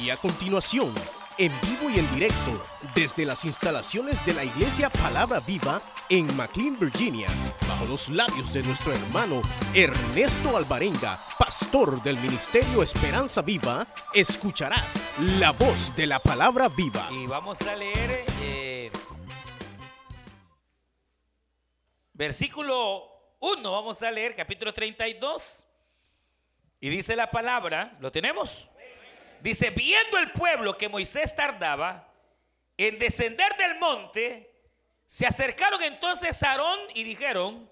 Y a continuación, en vivo y en directo, desde las instalaciones de la Iglesia Palabra Viva en McLean, Virginia, bajo los labios de nuestro hermano Ernesto Alvarenga, pastor del Ministerio Esperanza Viva, escucharás la voz de la Palabra Viva. Y vamos a leer eh, versículo 1, vamos a leer capítulo 32. Y dice la palabra, ¿lo tenemos? Dice, viendo el pueblo que Moisés tardaba en descender del monte, se acercaron entonces a Aarón y dijeron,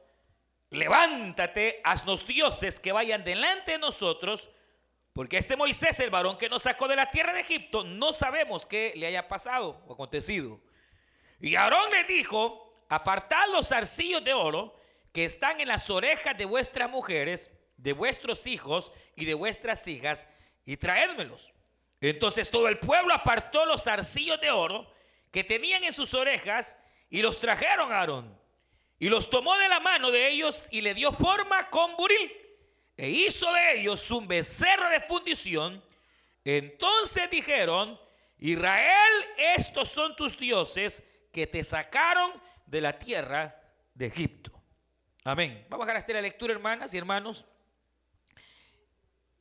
levántate, haznos dioses que vayan delante de nosotros, porque este Moisés, el varón que nos sacó de la tierra de Egipto, no sabemos qué le haya pasado o acontecido. Y Aarón le dijo, apartad los arcillos de oro que están en las orejas de vuestras mujeres, de vuestros hijos y de vuestras hijas, y traédmelos. Entonces todo el pueblo apartó los arcillos de oro que tenían en sus orejas y los trajeron a Aarón. Y los tomó de la mano de ellos y le dio forma con buril. E hizo de ellos un becerro de fundición. Entonces dijeron, Israel, estos son tus dioses que te sacaron de la tierra de Egipto. Amén. Vamos a dejar hasta la lectura, hermanas y hermanos.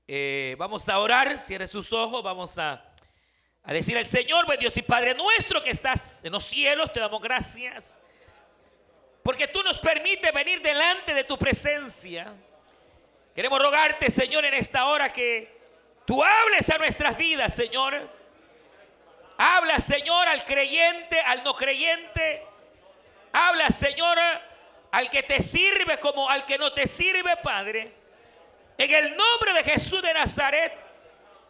Eh, vamos a orar, cierre sus ojos, vamos a, a decir al Señor, buen Dios y Padre nuestro que estás en los cielos, te damos gracias. Porque tú nos permites venir delante de tu presencia. Queremos rogarte, Señor, en esta hora que tú hables a nuestras vidas, Señor. Habla, Señor, al creyente, al no creyente. Habla, Señor, al que te sirve como al que no te sirve, Padre. En el nombre de Jesús de Nazaret,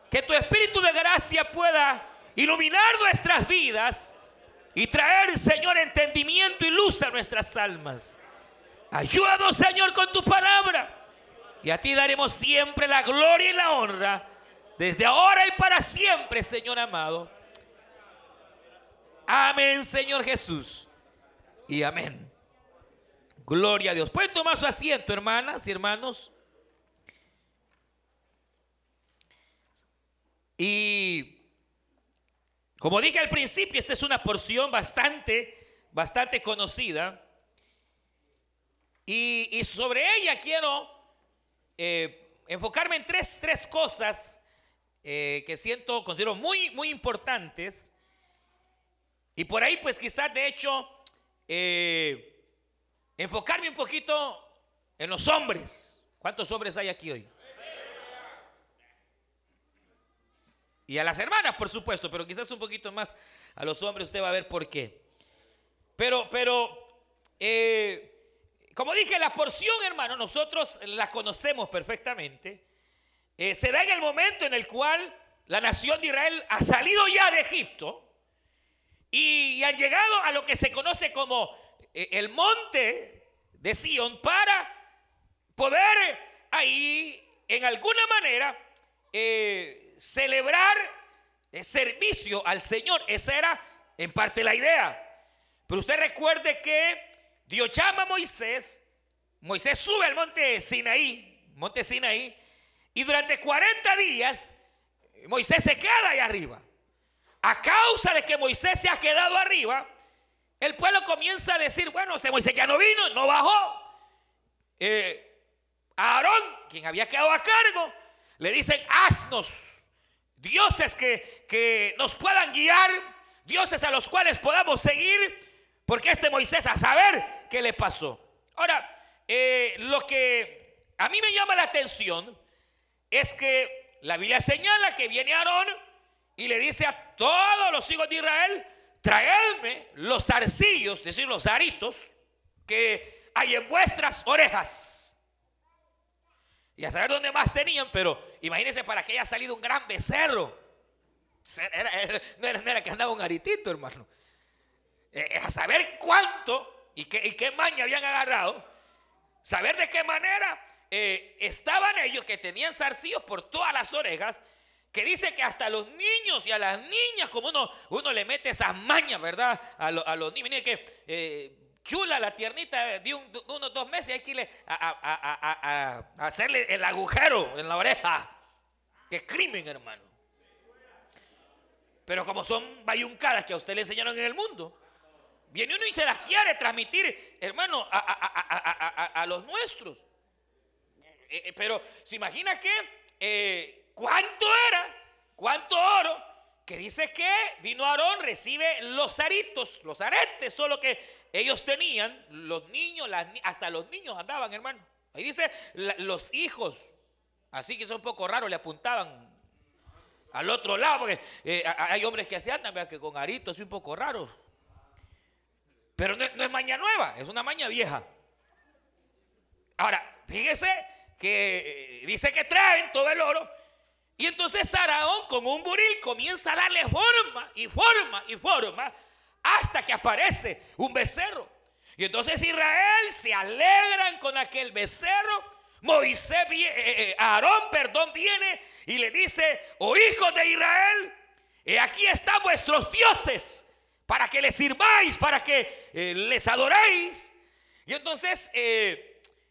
que tu Espíritu de gracia pueda iluminar nuestras vidas y traer, Señor, entendimiento y luz a nuestras almas. Ayúdanos, Señor, con tu palabra. Y a ti daremos siempre la gloria y la honra, desde ahora y para siempre, Señor amado. Amén, Señor Jesús. Y amén. Gloria a Dios. Pueden tomar su asiento, hermanas y hermanos. Y como dije al principio, esta es una porción bastante, bastante conocida. Y, sobre ella quiero eh, enfocarme en tres, tres cosas eh, que siento, considero muy, muy importantes. Y por ahí, pues quizás de hecho, eh, enfocarme un poquito en los hombres. ¿Cuántos hombres hay aquí hoy? Y a las hermanas, por supuesto, pero quizás un poquito más a los hombres, usted va a ver por qué. Pero, pero, eh, como dije, la porción, hermano, nosotros la conocemos perfectamente. Eh, se da en el momento en el cual la nación de Israel ha salido ya de Egipto y, han llegado a lo que se conoce como eh, el monte de Sion para poder ahí, en alguna manera, eh, celebrar el servicio al Señor. Esa era en parte la idea. Pero usted recuerde que Dios llama a Moisés. Moisés sube al monte Sinaí, monte Sinaí, y durante 40 días Moisés se queda ahí arriba. A causa de que Moisés se ha quedado arriba, el pueblo comienza a decir, bueno, este Moisés ya no vino, no bajó. Eh, Aarón, quien había quedado a cargo, le dicen, haznos dioses que, que nos puedan guiar, dioses a los cuales podamos seguir, porque este Moisés a saber qué le pasó. Ahora, eh, lo que a mí me llama la atención es que la Biblia señala que viene Aarón y le dice a todos los hijos de Israel, traedme los arcillos, es decir, los aritos que hay en vuestras orejas. Y a saber dónde más tenían, pero imagínense para que haya salido un gran becerro. no, era, que andaba un aritito, hermano. Eh, a saber cuánto y qué, maña habían agarrado. Saber de qué manera eh, estaban ellos que tenían zarcillos por todas las orejas. Que dice que hasta los niños y a las niñas, como uno, uno le mete esas mañas, ¿verdad? A, los niños. Miren que eh, chula, la tiernita de, unos dos meses, hay que irle a, hacerle el agujero en la oreja. Qué crimen, hermano. Pero como son bayuncadas que a usted le enseñaron en el mundo, viene uno y se las quiere transmitir, hermano, a, los nuestros. Eh, eh, pero se imagina que eh, cuánto era, cuánto oro, que dice que vino Aarón, recibe los aritos, los aretes, todo lo que ellos tenían, los niños, hasta los niños andaban, hermano. Ahí dice los hijos, así que es un poco raro, le apuntaban al otro lado, porque eh, hay hombres que se andan, que con aritos, es un poco raro. Pero no, es maña nueva, es una maña vieja. Ahora, fíjese que eh, dice que traen todo el oro. Y entonces Saraón con un buril comienza a darle forma y forma y forma hasta que aparece un becerro. Y entonces Israel se alegran con aquel becerro. Moisés, eh, eh, Aarón, perdón, viene y le dice, oh hijos de Israel, aquí están vuestros dioses para que les sirváis, para que eh, les adoréis. Y entonces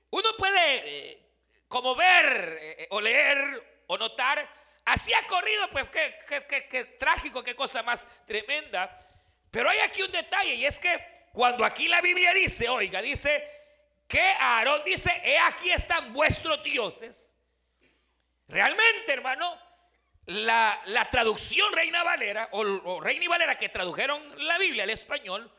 uno puede como ver o leer o notar, así ha corrido, pues qué trágico, qué cosa más tremenda. Pero hay aquí un detalle y es que cuando aquí la Biblia dice, oiga, dice que Aarón dice, he aquí están vuestros dioses. Realmente, hermano, la, traducción Reina Valera o, o Reina y Valera que tradujeron la Biblia al español,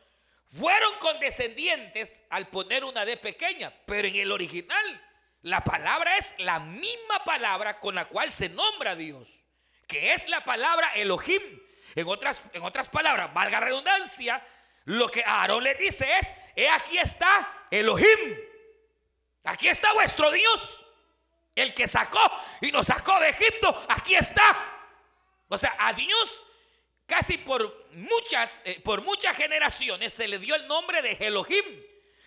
fueron condescendientes al poner una D pequeña, pero en el original la palabra es la misma palabra con la cual se nombra a Dios, que es la palabra Elohim. En otras, en otras palabras, valga redundancia, lo que Aarón le dice es, he aquí está Elohim. Aquí está vuestro Dios. El que sacó y nos sacó de Egipto, aquí está. O sea, a Dios casi por muchas, eh, por muchas generaciones se le dio el nombre de Elohim,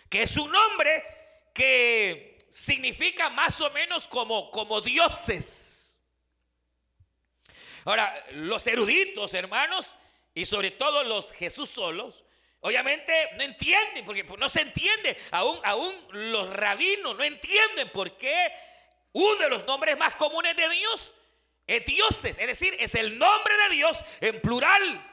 que es un nombre que significa más o menos como, como dioses. Ahora, los eruditos, hermanos, y sobre todo los Jesús solos, Obviamente no entienden, porque no se entiende. Aún, aún los rabinos no entienden por qué uno de los nombres más comunes de Dios es dioses. Es decir, es el nombre de Dios en plural.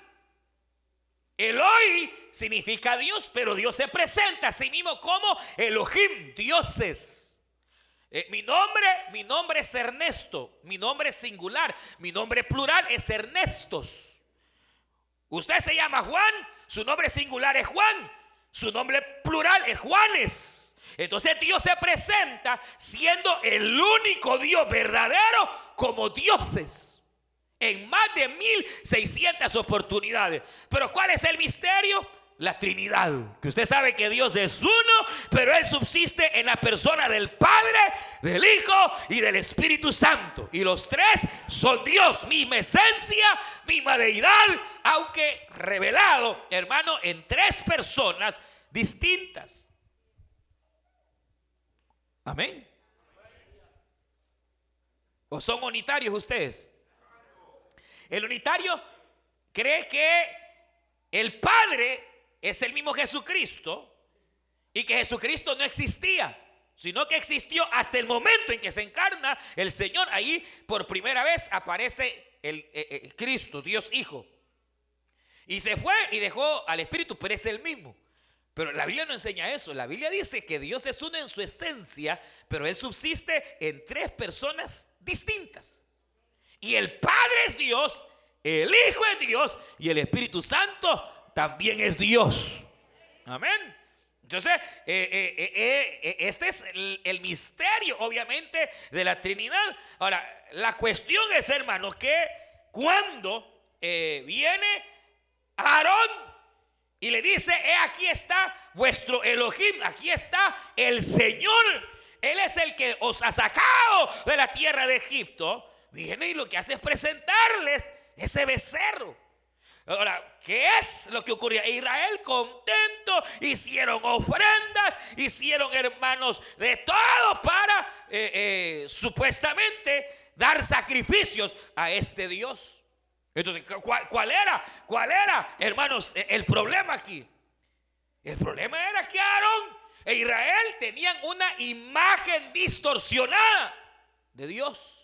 Eloi significa Dios, pero Dios se presenta a sí mismo como Elohim, dioses. Eh, mi nombre, mi nombre es Ernesto, mi nombre es singular, mi nombre plural es Ernestos. Usted se llama Juan, su nombre singular es Juan. Su nombre plural es Juanes. Entonces Dios se presenta siendo el único Dios verdadero como dioses. En más de 1600 oportunidades. Pero ¿cuál es el misterio? La Trinidad. Que usted sabe que Dios es uno, pero Él subsiste en la persona del Padre, del Hijo y del Espíritu Santo. Y los tres son Dios, misma esencia, misma deidad, aunque revelado, hermano, en tres personas distintas. Amén. ¿O son unitarios ustedes? El unitario cree que el Padre es el mismo Jesucristo y que Jesucristo no existía, sino que existió hasta el momento en que se encarna el Señor. Ahí por primera vez aparece el, eh, eh, Cristo, Dios Hijo. Y se fue y dejó al Espíritu, pero es el mismo. Pero la Biblia no enseña eso. La Biblia dice que Dios es uno en su esencia, pero Él subsiste en tres personas distintas. Y el Padre es Dios, el Hijo es Dios y el Espíritu Santo también es Dios. Amén. Entonces, eh, eh, eh, este es el, misterio, obviamente, de la Trinidad. Ahora, la cuestión es, hermanos, que cuando viene Aarón y le dice, aquí está vuestro Elohim, aquí está el Señor, Él es el que os ha sacado de la tierra de Egipto, viene y lo que hace es presentarles ese becerro. Ahora, ¿qué es lo que ocurría? Israel contento, hicieron ofrendas, hicieron hermanos de todo para eh, eh, supuestamente dar sacrificios a este Dios. Entonces, ¿cuál, era? ¿Cuál era, hermanos, e, el problema aquí? El problema era que Aarón e Israel tenían una imagen distorsionada de Dios.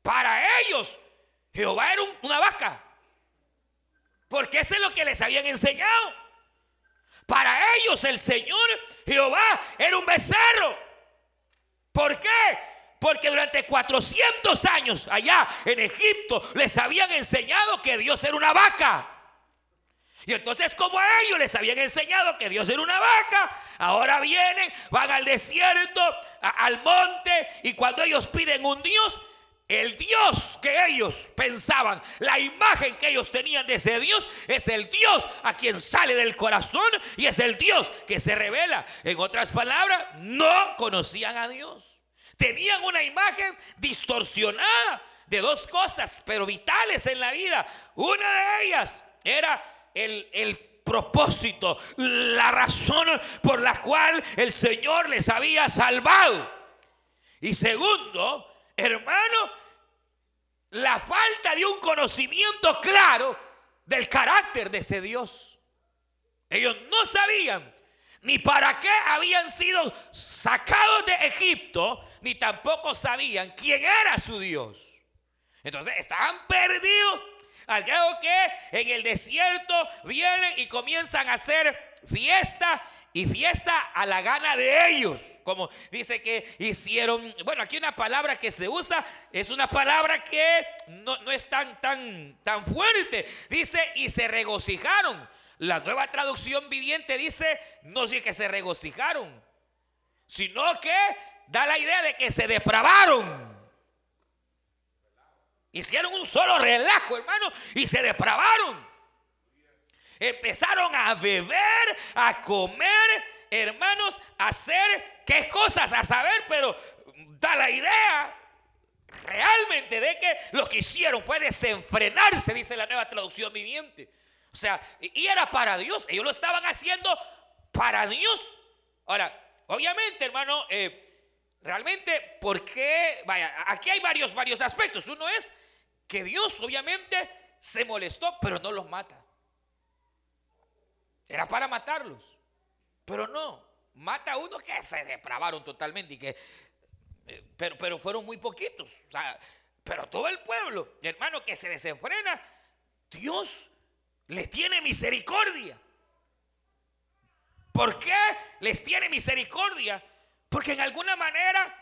Para ellos Jehová era una vaca. Porque eso es lo que les habían enseñado. Para ellos el Señor Jehová era un becerro. ¿Por qué? Porque durante 400 años allá en Egipto les habían enseñado que Dios era una vaca. Y entonces como a ellos les habían enseñado que Dios era una vaca, ahora vienen, van al desierto, al monte, y cuando ellos piden un Dios, el Dios que ellos pensaban, la imagen que ellos tenían de ese Dios, es el Dios a quien sale del corazón y es el Dios que se revela. En otras palabras, no conocían a Dios. Tenían una imagen distorsionada de dos cosas, pero vitales en la vida. Una de ellas era el, propósito, la razón por la cual el Señor les había salvado. Y segundo, hermano, la falta de un conocimiento claro del carácter de ese Dios. Ellos no sabían ni para qué habían sido sacados de Egipto, ni tampoco sabían quién era su Dios. Entonces estaban perdidos al grado que en el desierto vienen y comienzan a hacer fiesta y fiesta a la gana de ellos. Como dice que hicieron, bueno, aquí una palabra que se usa es una palabra que no, es tan, tan, tan fuerte. Dice, y se regocijaron. La nueva traducción viviente dice, no sé que se regocijaron, sino que da la idea de que se depravaron. Hicieron un solo relajo, hermano, y se depravaron. Empezaron a beber, a comer, hermanos, a hacer qué cosas, a saber, pero da la idea realmente de que lo que hicieron fue desenfrenarse, dice la nueva traducción viviente. O sea, y era para Dios, ellos lo estaban haciendo para Dios. Ahora, obviamente, hermano, eh, realmente, ¿por qué? Vaya, aquí hay varios, varios aspectos. Uno es que Dios, obviamente, se molestó, pero no los mata. Era para matarlos. Pero no, mata a uno que se depravaron totalmente y que, eh, pero, pero fueron muy poquitos. pero todo el pueblo, hermano, que se desenfrena, Dios les tiene misericordia. ¿Por qué les tiene misericordia? Porque en alguna manera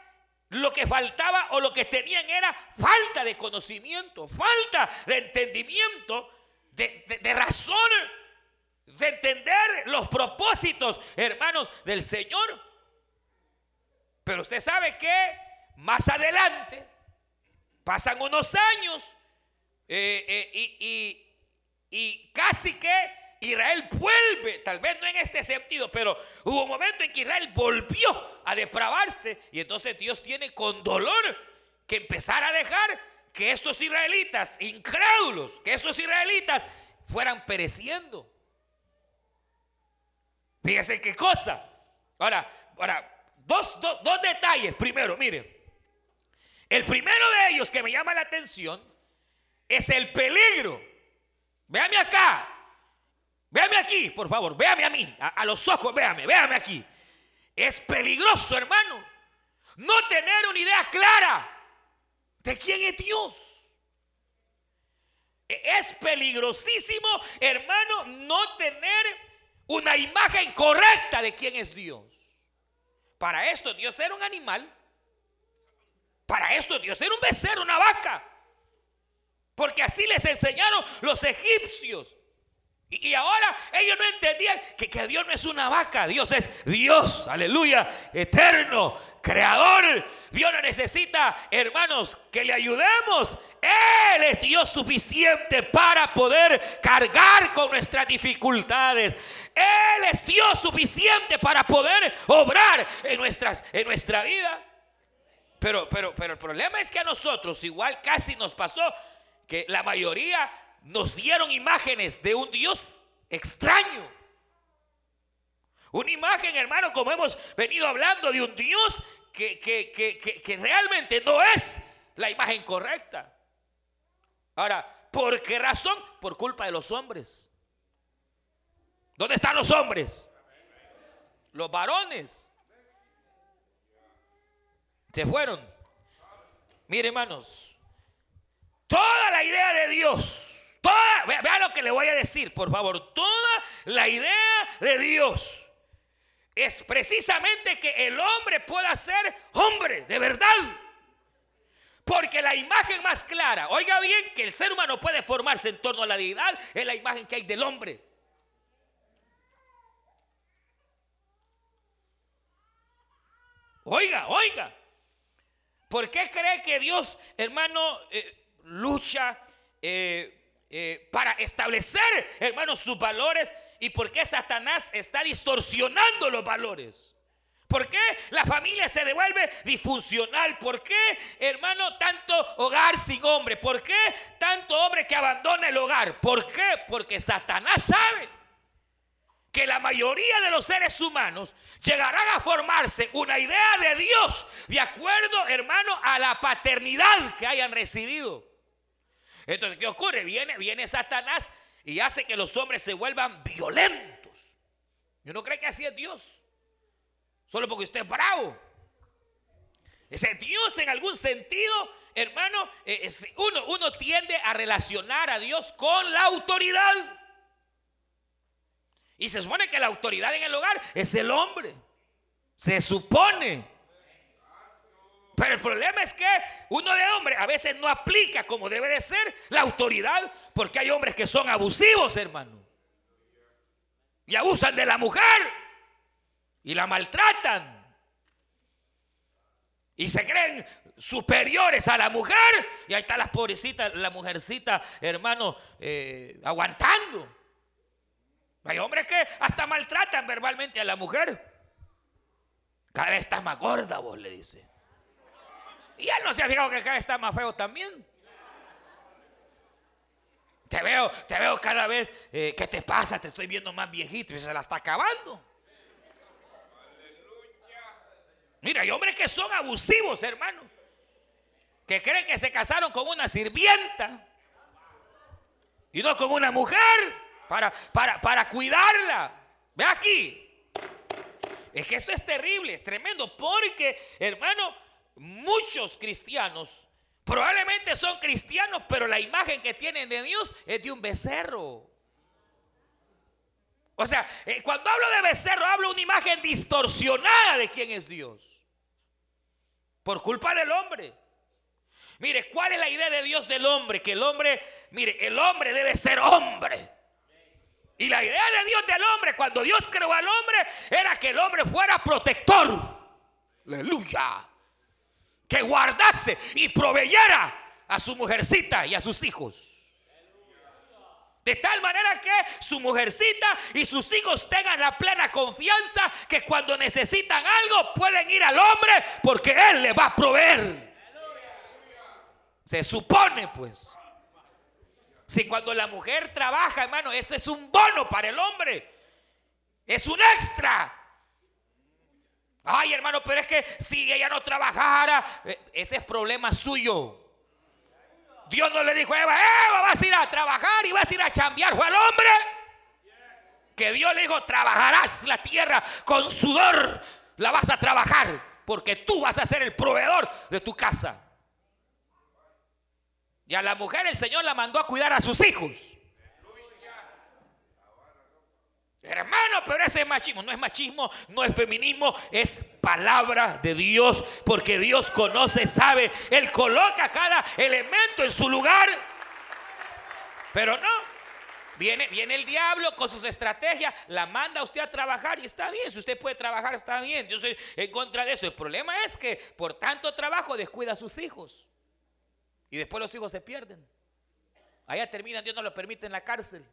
lo que faltaba o lo que tenían era falta de conocimiento, falta de entendimiento, de, de, de razón de entender los propósitos, hermanos, del Señor. Pero usted sabe que más adelante pasan unos años eh, eh, y, casi que Israel vuelve, tal vez no en este sentido, pero hubo un momento en que Israel volvió a depravarse y entonces Dios tiene con dolor que empezar a dejar que estos israelitas incrédulos, que estos israelitas fueran pereciendo. Fíjese qué cosa. Ahora, ahora dos, detalles. Primero, mire. El primero de ellos que me llama la atención es el peligro. Véame acá. Véame aquí, por favor. Véame a mí. A, los ojos, véame. Véame aquí. Es peligroso, hermano. No tener una idea clara de quién es Dios. E, es peligrosísimo, hermano, no tener una imagen correcta de quién es Dios. Para esto Dios era un animal. Para esto Dios era un becerro, una vaca. Porque así les enseñaron los egipcios. Y, ahora ellos no entendían que, que, Dios no es una vaca, Dios es Dios, aleluya, eterno, creador. Dios necesita, hermanos, que le ayudemos. Él es Dios suficiente para poder cargar con nuestras dificultades. Él es Dios suficiente para poder obrar en, nuestras, en nuestra vida. Pero, pero, pero el problema es que a nosotros igual casi nos pasó que la mayoría nos dieron imágenes de un Dios extraño. Una imagen, hermano, como hemos venido hablando, de un Dios que, que, realmente no es la imagen correcta. Ahora, ¿por qué razón? Por culpa de los hombres. ¿Dónde están los hombres? Los varones. Se fueron. Mire, hermanos, Toda la idea de Dios. Toda, vea, lo que le voy a decir, por favor. Toda la idea de Dios es precisamente que el hombre pueda ser hombre, de verdad. Porque la imagen más clara, oiga bien, que el ser humano puede formarse en torno a la deidad, es la imagen que hay del hombre. Oiga, oiga. ¿Por qué cree que Dios, hermano, eh, lucha eh, eh, para establecer, hermano, sus valores? ¿Y por qué Satanás está distorsionando los valores? ¿Por qué la familia se devuelve disfuncional? ¿Por qué, hermano, tanto hogar sin hombre? ¿Por qué tanto hombre que abandona el hogar? ¿Por qué? Porque Satanás sabe que la mayoría de los seres humanos llegarán a formarse una idea de Dios de acuerdo, hermano, a la paternidad que hayan recibido. Entonces, ¿qué ocurre? Viene, viene Satanás y hace que los hombres se vuelvan violentos. Yo no creo que así es Dios. Solo porque usted es bravo. Ese Dios en algún sentido, hermano, eh, uno, uno tiende a relacionar a Dios con la autoridad. Y se supone que la autoridad en el hogar es el hombre. Se supone. Pero el problema es que uno de hombre a veces no aplica como debe de ser la autoridad porque hay hombres que son abusivos, hermano. Y abusan de la mujer y la maltratan. Y se creen superiores a la mujer. Y ahí está la pobrecita, la mujercita, hermano, eh, aguantando. Hay hombres que hasta maltratan verbalmente a la mujer. Cada vez está más gorda, vos le dice. Y él no se ha fijado que vez está más feo también. Te veo, te veo cada vez, eh, ¿qué te pasa? Te estoy viendo más viejito y se la está acabando. Mira, hay hombres que son abusivos, hermano. Que creen que se casaron con una sirvienta y no con una mujer para, para, para cuidarla. Ve aquí. Es que esto es terrible, es tremendo, porque, hermano, muchos cristianos probablemente son cristianos, pero la imagen que tienen de Dios es de un becerro. O sea, eh, cuando hablo de becerro, hablo de una imagen distorsionada de quién es Dios. Por culpa del hombre. Mire, ¿cuál es la idea de Dios del hombre? Que el hombre, mire, el hombre debe ser hombre. Y la idea de Dios del hombre, cuando Dios creó al hombre, era que el hombre fuera protector. Aleluya. Que guardase y proveyera a su mujercita y a sus hijos. De tal manera que su mujercita y sus hijos tengan la plena confianza que cuando necesitan algo pueden ir al hombre porque Él les va a proveer. Se supone pues. Si cuando la mujer trabaja, hermano, eso es un bono para el hombre. Es un extra. Ay, hermano, pero es que si ella no trabajara, eh, ese es problema suyo. Dios no le dijo a Eva, Eva, vas a ir a trabajar y vas a ir a chambear. Fue al hombre que Dios le dijo, trabajarás la tierra con sudor, la vas a trabajar, porque tú vas a ser el proveedor de tu casa. Y a la mujer el Señor la mandó a cuidar a sus hijos. Hermano, pero ese es machismo. No es machismo, no es feminismo, es palabra de Dios. Porque Dios conoce, sabe. Él coloca cada elemento en su lugar. Pero no. Viene, viene el diablo con sus estrategias, la manda a usted a trabajar y está bien. Si usted puede trabajar, está bien. Yo soy en contra de eso. El problema es que por tanto trabajo descuida a sus hijos. Y después los hijos se pierden. Allá terminan, Dios no lo permite en la cárcel.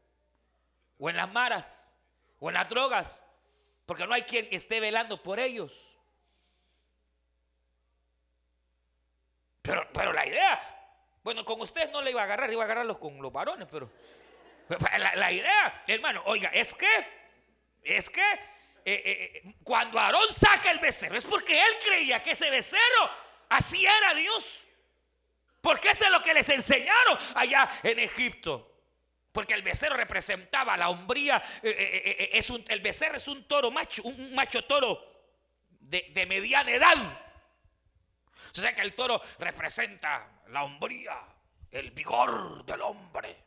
O en las maras. O en las drogas. Porque no hay quien esté velando por ellos. Pero, pero la idea, bueno, con ustedes no le iba a agarrar, iba a agarrarlos con los varones, pero la, idea, hermano, oiga, es que, es que eh, eh, eh, cuando Aarón saca el becerro, es porque él creía que ese becerro así era Dios. Porque eso es lo que les enseñaron allá en Egipto. Porque el becerro representaba la hombría. Eh, eh, eh, el becerro es un toro macho, un macho toro de, mediana edad. O sea que el toro representa la hombría. el vigor del hombre.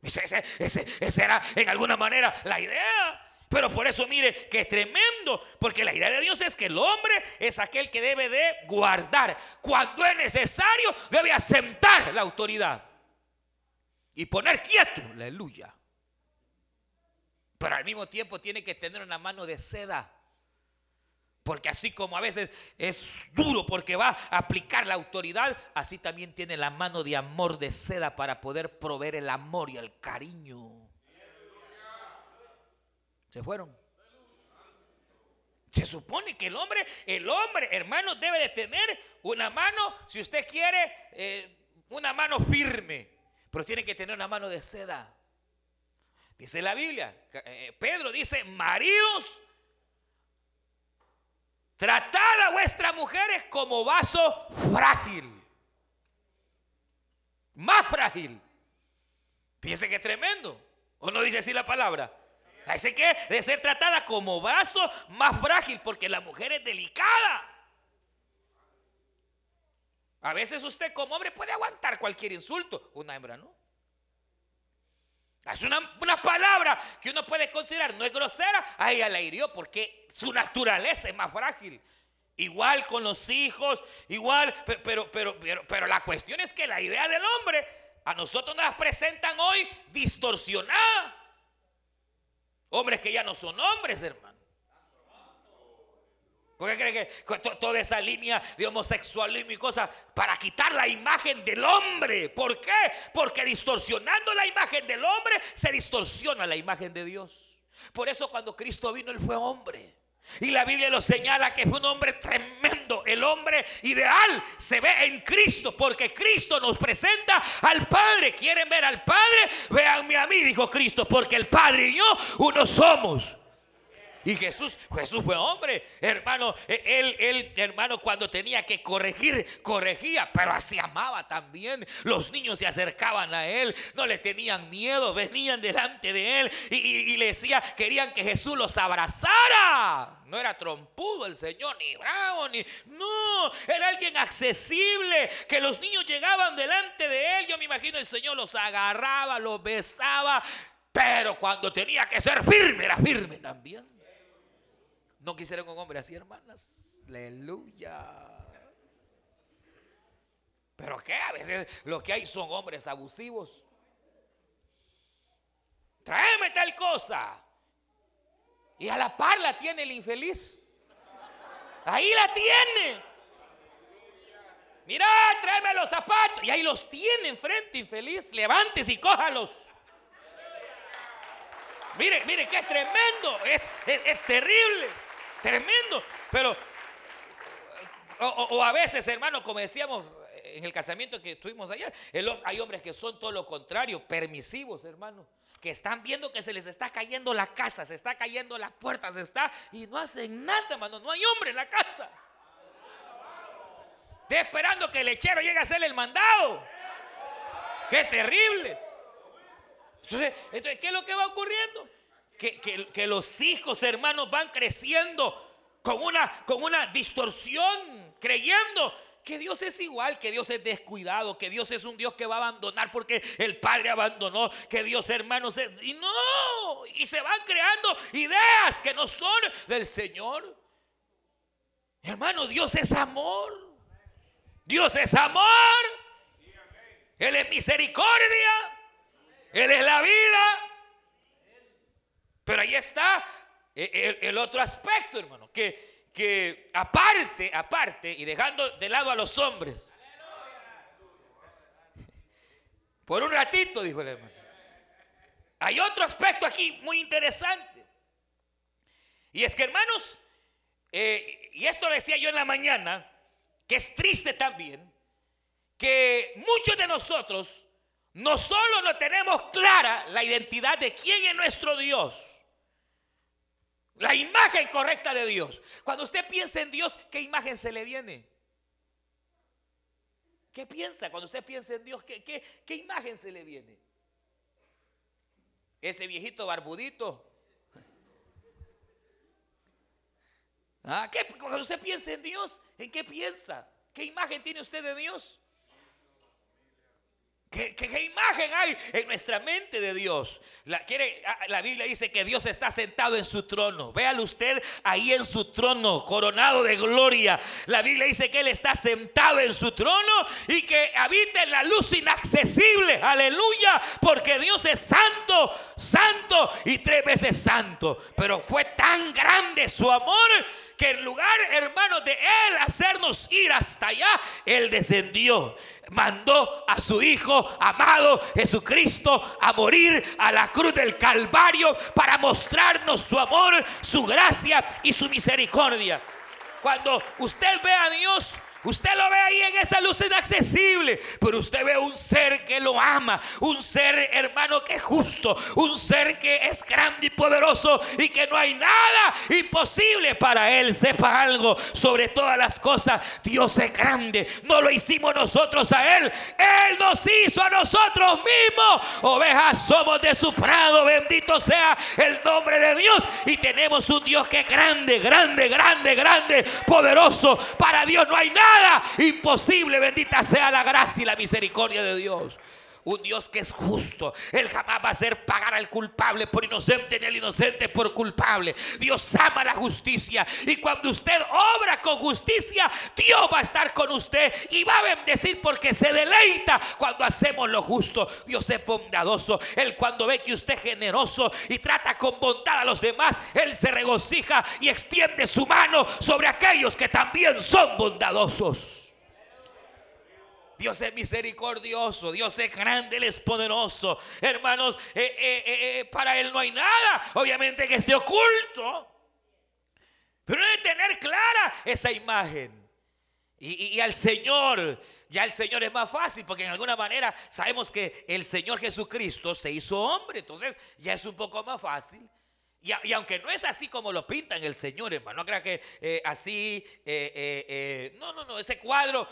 Ese, ese, era en alguna manera la idea. Pero por eso mire que es tremendo, porque la idea de Dios es que el hombre es aquel que debe de guardar. Cuando es necesario, debe asentar la autoridad y poner quieto, aleluya. Pero al mismo tiempo tiene que tener una mano de seda. Porque así como a veces es duro porque va a aplicar la autoridad, así también tiene la mano de amor de seda para poder proveer el amor y el cariño. Se fueron. Se supone que el hombre, el hombre, hermano, debe de tener una mano, si usted quiere, eh, una mano firme, pero tiene que tener una mano de seda. Dice la Biblia, eh, Pedro dice, maridos, Tratad a vuestras mujeres como vaso frágil. Más frágil. Fíjense que tremendo. ¿O no dice así la palabra? Dice que de ser tratada como vaso más frágil, porque la mujer es delicada. A veces usted como hombre puede aguantar cualquier insulto, una hembra no. Es una, palabra que uno puede considerar, no es grosera, a ella la hirió porque su naturaleza es más frágil. Igual con los hijos, igual, pero, pero, pero, pero la cuestión es que la idea del hombre a nosotros nos presentan hoy distorsionada. Hombres que ya no son hombres, hermano. ¿Por qué cree que toda esa línea de homosexualismo y cosas para quitar la imagen del hombre? ¿Por qué? Porque distorsionando la imagen del hombre se distorsiona la imagen de Dios. Por eso cuando Cristo vino, Él fue hombre. Y la Biblia lo señala que fue un hombre tremendo. El hombre ideal se ve en Cristo porque Cristo nos presenta al Padre. ¿Quieren ver al Padre? Véanme a mí, dijo Cristo, porque el Padre y yo uno somos. Y Jesús, Jesús fue hombre, hermano. E, él, él, hermano, cuando tenía que corregir, corregía, pero así amaba también. Los niños se acercaban a él, no le tenían miedo, venían delante de él y, le decía, querían que Jesús los abrazara. No era trompudo el Señor, ni bravo, ni. No, era alguien accesible. Que los niños llegaban delante de él. Yo me imagino el Señor los agarraba, los besaba. Pero cuando tenía que ser firme, era firme también. No quisieron un hombre así, hermanas. Aleluya. Pero que a veces lo que hay son hombres abusivos. Tráeme tal cosa. Y a la par la tiene el infeliz. Ahí la tiene. Mira, tráeme los zapatos. Y ahí los tiene enfrente, infeliz. Levántese y cójalos. Mire, mire, qué tremendo. Es, es, es terrible. Tremendo. Pero, o, a veces, hermano, como decíamos en el casamiento que tuvimos ayer, hay hombres que son todo lo contrario, permisivos, hermano. Que están viendo que se les está cayendo la casa, se está cayendo la puerta, se está y no hacen nada, hermano. No hay hombre en la casa. Está esperando que el lechero llegue a hacerle el mandado. Qué terrible. Entonces, ¿qué es lo que va ocurriendo? Que, los hijos, hermanos, van creciendo con una, con una distorsión, creyendo que Dios es igual, que Dios es descuidado, que Dios es un Dios que va a abandonar porque el Padre abandonó, que Dios, hermanos, es... Y no, y se van creando ideas que no son del Señor. Hermano, Dios es amor. Dios es amor. Él es misericordia. Él es la vida. Pero ahí está eh, el, otro aspecto, hermano, que, que aparte, aparte, y dejando de lado a los hombres, por un ratito, dijo el hermano, hay otro aspecto aquí muy interesante. Y es que, hermanos, eh, y esto lo decía yo en la mañana, que es triste también, que muchos de nosotros no solo no tenemos clara la identidad de quién es nuestro Dios, la imagen correcta de Dios. Cuando usted piensa en Dios, ¿qué imagen se le viene? ¿Qué piensa cuando usted piensa en Dios? ¿Qué, qué, imagen se le viene? Ese viejito barbudito. Ah, ¿qué? Cuando usted piensa en Dios, ¿en qué piensa? ¿Qué imagen tiene usted de Dios? ¿Qué, imagen hay en nuestra mente de Dios? La, quiere, ah, la Biblia dice que Dios está sentado en su trono. Véalo usted ahí en su trono, coronado de gloria. La Biblia dice que Él está sentado en su trono y que habita en la luz inaccesible. Aleluya. Porque Dios es santo, santo y tres veces santo. Pero fue tan grande su amor que en lugar, hermanos, de Él hacernos ir hasta allá, Él descendió mandó a su Hijo amado Jesucristo a morir a la cruz del Calvario para mostrarnos su amor, su gracia y su misericordia. Cuando usted ve a Dios, Usted lo ve ahí en esa luz inaccesible, pero usted ve un ser que lo ama, un ser hermano que es justo, un ser que es grande y poderoso y que no hay nada imposible para él. Sepa algo sobre todas las cosas, Dios es grande, no lo hicimos nosotros a él, él nos hizo a nosotros mismos. Ovejas somos de su prado, bendito sea el nombre de Dios y tenemos un Dios que es grande, grande, grande, grande, poderoso. Para Dios no hay nada imposible. Bendita sea la gracia y la misericordia de Dios. Un Dios que es justo. Él jamás va a hacer pagar al culpable por inocente ni al inocente por culpable. Dios ama la justicia. Y cuando usted obra con justicia, Dios va a estar con usted y va a bendecir porque se deleita cuando hacemos lo justo. Dios es bondadoso. Él cuando ve que usted es generoso y trata con bondad a los demás, Él se regocija y extiende su mano sobre aquellos que también son bondadosos. Dios es misericordioso, Dios es grande, Él es poderoso. Hermanos, eh, eh, eh, para Él no hay nada, obviamente que esté oculto. Pero debe tener clara esa imagen. Y, al Señor, ya el Señor es más fácil, porque en alguna manera sabemos que el Señor Jesucristo se hizo hombre, entonces ya es un poco más fácil. Y, aunque no es así como lo pintan el Señor, hermano, no crea que eh, así, eh, eh, no, no, no, ese cuadro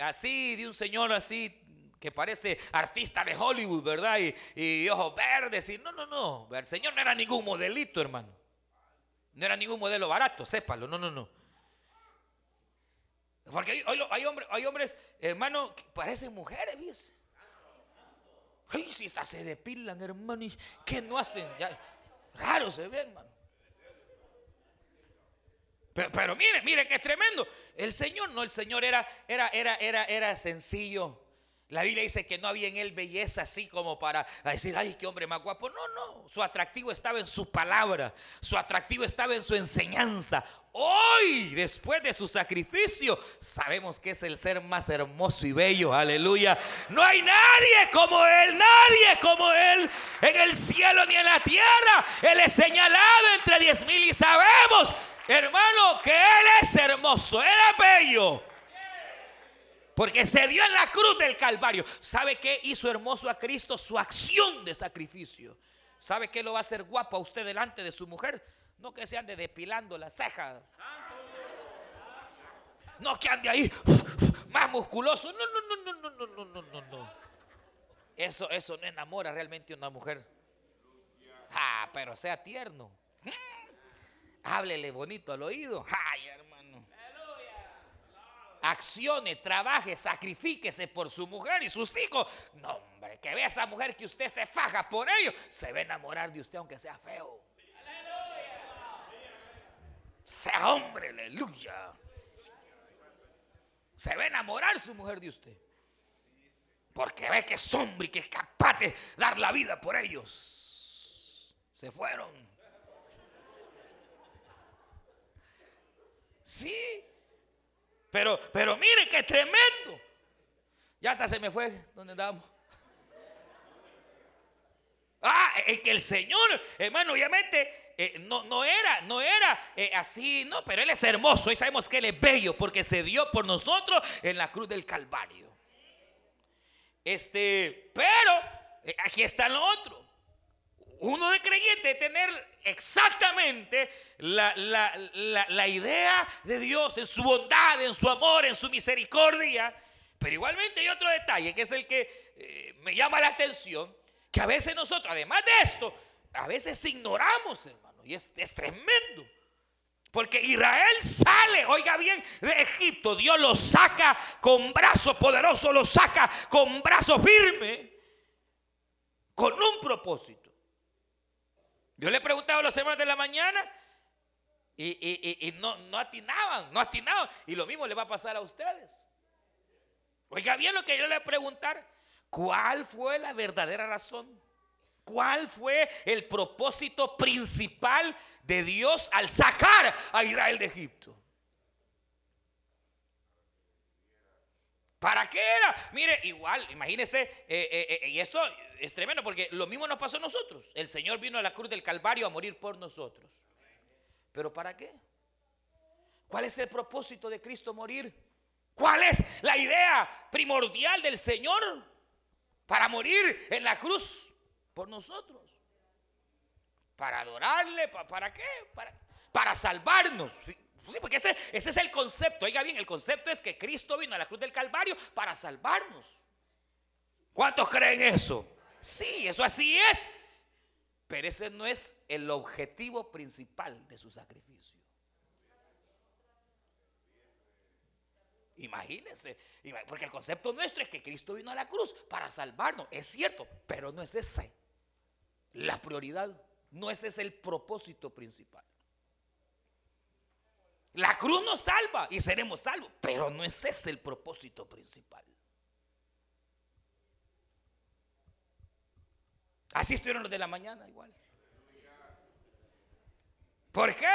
así de un señor así que parece artista de Hollywood, ¿verdad? Y, ojos verdes, y no, no, no, el Señor no era ningún modelito, hermano. No era ningún modelo barato, sépalo, no, no, no. Porque hay, hombres, hay hombres, hermano, que parecen mujeres, ¿ves? Ay, si estas se depilan, hermano, ¿qué no hacen? Raro se ve, hermano. Pero, mire, mire que es tremendo. El Señor no, el Señor era, era, era, era, era sencillo. La Biblia dice que no había en él belleza así como para decir, ay, qué hombre más guapo. No, no, su atractivo estaba en su palabra, su atractivo estaba en su enseñanza. Hoy, después de su sacrificio, sabemos que es el ser más hermoso y bello. Aleluya. No hay nadie como Él, nadie como Él en el cielo ni en la tierra. Él es señalado entre diez mil y sabemos, hermano, que Él es hermoso, Él es bello. Porque se dio en la cruz del Calvario. ¿Sabe qué hizo hermoso a Cristo? Su acción de sacrificio. ¿Sabe qué lo va a hacer guapo a usted delante de su mujer? No que se ande depilando las cejas. No que ande ahí más musculoso. No, no, no, no, no, no, no, no, no. Eso, eso no enamora realmente a una mujer. Ah, pero sea tierno. Háblele bonito al oído. Ay, hermano accione, trabaje, sacrifíquese por su mujer y sus hijos. No, hombre, que vea esa mujer que usted se faja por ellos, se va a enamorar de usted aunque sea feo. Sea hombre, aleluya. Se va a enamorar su mujer de usted. Porque ve que es hombre y que es capaz de dar la vida por ellos. Se fueron. Sí, pero, pero mire qué tremendo. Ya hasta se me fue donde andamos. Ah, es que el Señor, hermano, obviamente eh, no, no, era, no era eh, así, no, pero Él es hermoso y sabemos que Él es bello porque se dio por nosotros en la cruz del Calvario. Este, pero eh, aquí está lo otro. Uno de creyente tener exactamente la, idea de Dios en su bondad, en su amor, en su misericordia. Pero igualmente hay otro detalle que es el que eh, me llama la atención, que a veces nosotros, además de esto, a veces ignoramos, hermano, y es, es tremendo. Porque Israel sale, oiga bien, de Egipto. Dios lo saca con brazo poderoso, lo saca con brazo firme, con un propósito. Yo le he preguntado a los hermanos de la mañana y, no, no atinaban, no atinaban. Y lo mismo le va a pasar a ustedes. Oiga bien lo que yo le voy a preguntar. ¿Cuál fue la verdadera razón? ¿Cuál fue el propósito principal de Dios al sacar a Israel de Egipto? ¿Para qué era? Mire, igual, imagínese, eh, eh, eh, y esto es tremendo porque lo mismo nos pasó a nosotros. El Señor vino a la cruz del Calvario a morir por nosotros. ¿Pero para qué? ¿Cuál es el propósito de Cristo morir? ¿Cuál es la idea primordial del Señor para morir en la cruz? por nosotros. Para adorarle, ¿para, qué? Para, para salvarnos. Sí, porque ese, ese es el concepto. Oiga bien, el concepto es que Cristo vino a la cruz del Calvario para salvarnos. ¿Cuántos creen eso? Sí, eso así es. Pero ese no es el objetivo principal de su sacrificio. Imagínense, porque el concepto nuestro es que Cristo vino a la cruz para salvarnos. Es cierto, pero no es ese la prioridad. No ese es el propósito principal. La cruz nos salva y seremos salvos, pero no ese es el propósito principal. Así estuvieron los de la mañana igual. ¿Por qué?